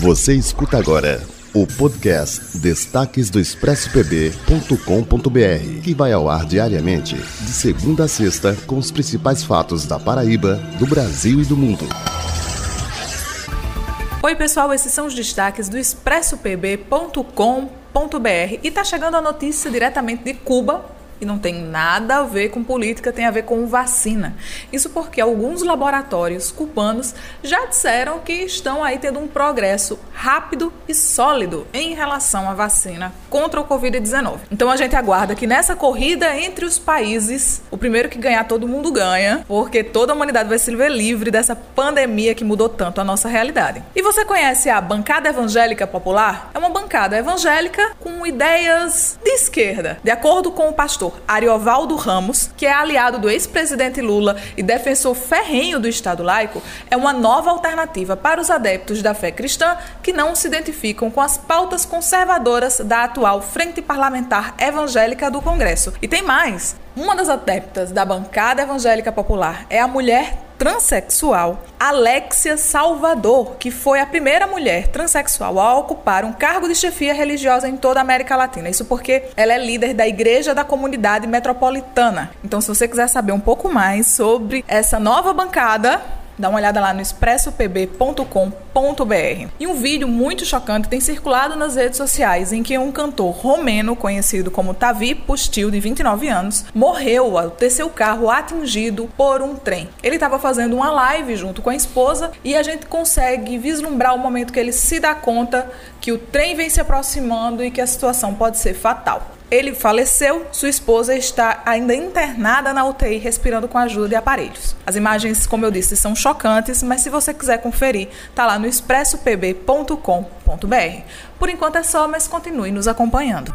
Você escuta agora o podcast Destaques do ExpressoPB.com.br, que vai ao ar diariamente, de segunda a sexta, com os principais fatos da Paraíba, do Brasil e do mundo. Oi, pessoal, esses são os destaques do ExpressoPB.com.br e tá chegando a notícia diretamente de Cuba e não tem nada a ver com política, tem a ver com vacina. Isso porque alguns laboratórios cubanos já disseram que estão aí tendo um progresso rápido e sólido em relação à vacina contra o Covid-19. Então a gente aguarda que nessa corrida entre os países, o primeiro que ganhar todo mundo ganha, porque toda a humanidade vai se ver livre dessa pandemia que mudou tanto a nossa realidade. E você conhece a Bancada Evangélica Popular? É uma bancada evangélica com ideias de esquerda, de acordo com o pastor pastor Ariovaldo Ramos, que é aliado do ex-presidente Lula e defensor ferrenho do Estado laico, é uma nova alternativa para os adeptos da fé cristã que não se identificam com as pautas conservadoras da atual Frente Parlamentar Evangélica do Congresso. E tem mais! Uma das adeptas da bancada evangélica popular é a mulher transexual Alexia Salvador, que foi a primeira mulher transexual a ocupar um cargo de chefia religiosa em toda a América Latina. Isso porque ela é líder da Igreja da Comunidade Metropolitana. Então, se você quiser saber um pouco mais sobre essa nova bancada, Dá uma olhada lá no expressopb.com.br. E um vídeo muito chocante tem circulado nas redes sociais em que um cantor romeno conhecido como Tavi Pustil, de 29 anos, morreu ao ter seu carro atingido por um trem. Ele estava fazendo uma live junto com a esposa e a gente consegue vislumbrar o momento que ele se dá conta que o trem vem se aproximando e que a situação pode ser fatal. Ele faleceu, sua esposa está ainda internada na UTI, respirando com a ajuda de aparelhos. As imagens, como eu disse, são chocantes, mas se você quiser conferir, tá lá no expressopb.com.br. Por enquanto é só, mas continue nos acompanhando.